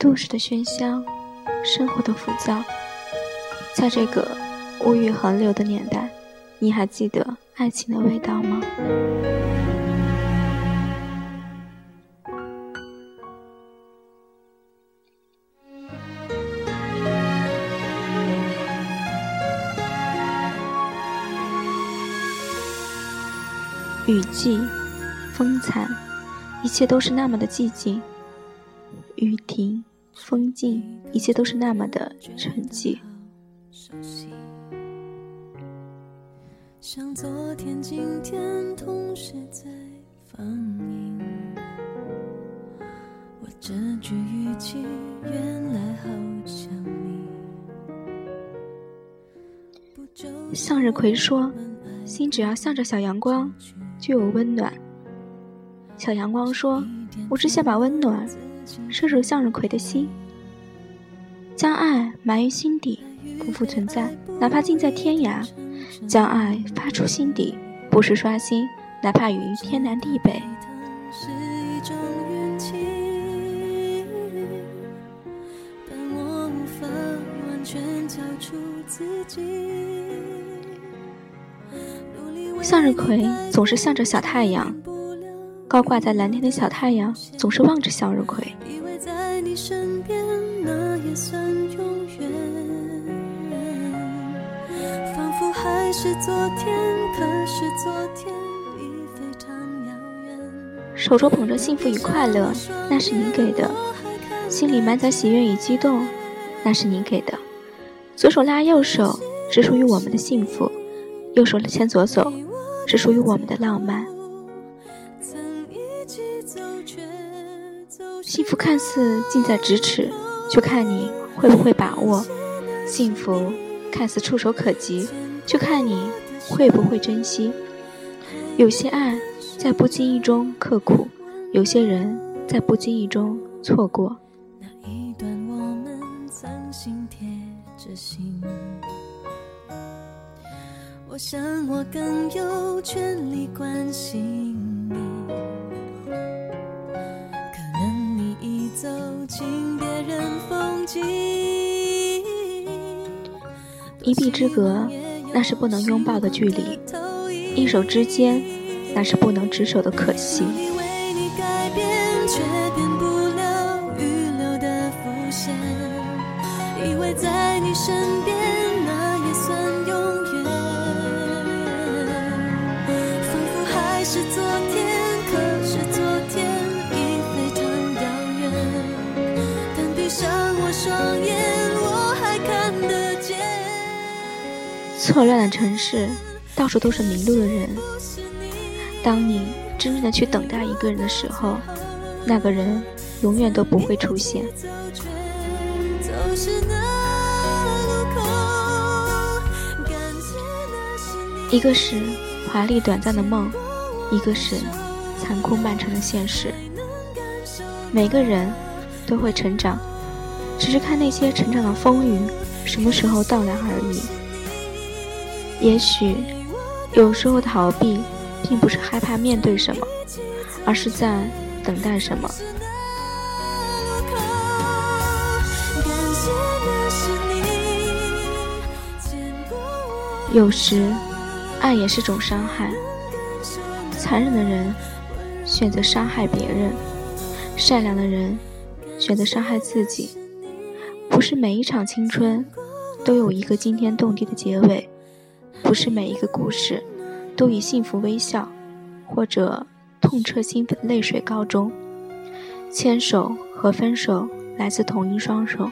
都市的喧嚣，生活的浮躁，在这个物欲横流的年代，你还记得爱情的味道吗？雨季，风残，一切都是那么的寂静；雨停，风景，一切都是那么的沉寂。像昨天、今天同时在放映。我这句语气原来好像你。向日葵说：“心只要向着小阳光。”就有温暖。小阳光说：“我只想把温暖射入向日葵的心，将爱埋于心底，不复存在，哪怕近在天涯；将爱发出心底，不时刷新，哪怕于天南地北。”向日葵总是向着小太阳，高挂在蓝天的小太阳总是望着向日葵。手中捧着幸福与快乐，那是你给的；心里满载喜悦与激动，那是你给的。左手拉右手，是属于我们的幸福；右手牵左手。是属于我们的浪漫。幸福看似近在咫尺，就看你会不会把握；幸福看似触手可及，就看你会不会珍惜。有些爱在不经意中刻苦，有些人在不经意中错过。我想我更有权利关心一臂之隔那是不能拥抱的距离一手之间那是不能执手的可惜。为你改变却变不了预留的以为在你身边那也算永远仿佛还是昨天可是昨天已非常遥远。但闭上我双眼错乱的城市，到处都是迷路的人。当你真正的去等待一个人的时候，那个人永远都不会出现。一个是华丽短暂的梦，一个是残酷漫长的现实。每个人都会成长，只是看那些成长的风雨什么时候到来而已。也许，有时候逃避，并不是害怕面对什么，而是在等待什么。有时，爱也是种伤害。残忍的人选择伤害别人，善良的人选择伤害自己。不是每一场青春都有一个惊天动地的结尾。不是每一个故事都以幸福微笑，或者痛彻心扉的泪水告终。牵手和分手来自同一双手。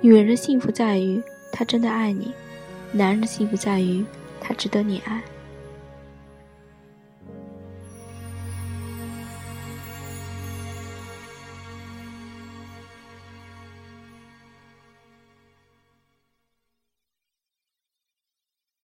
女人的幸福在于她真的爱你，男人的幸福在于他值得你爱。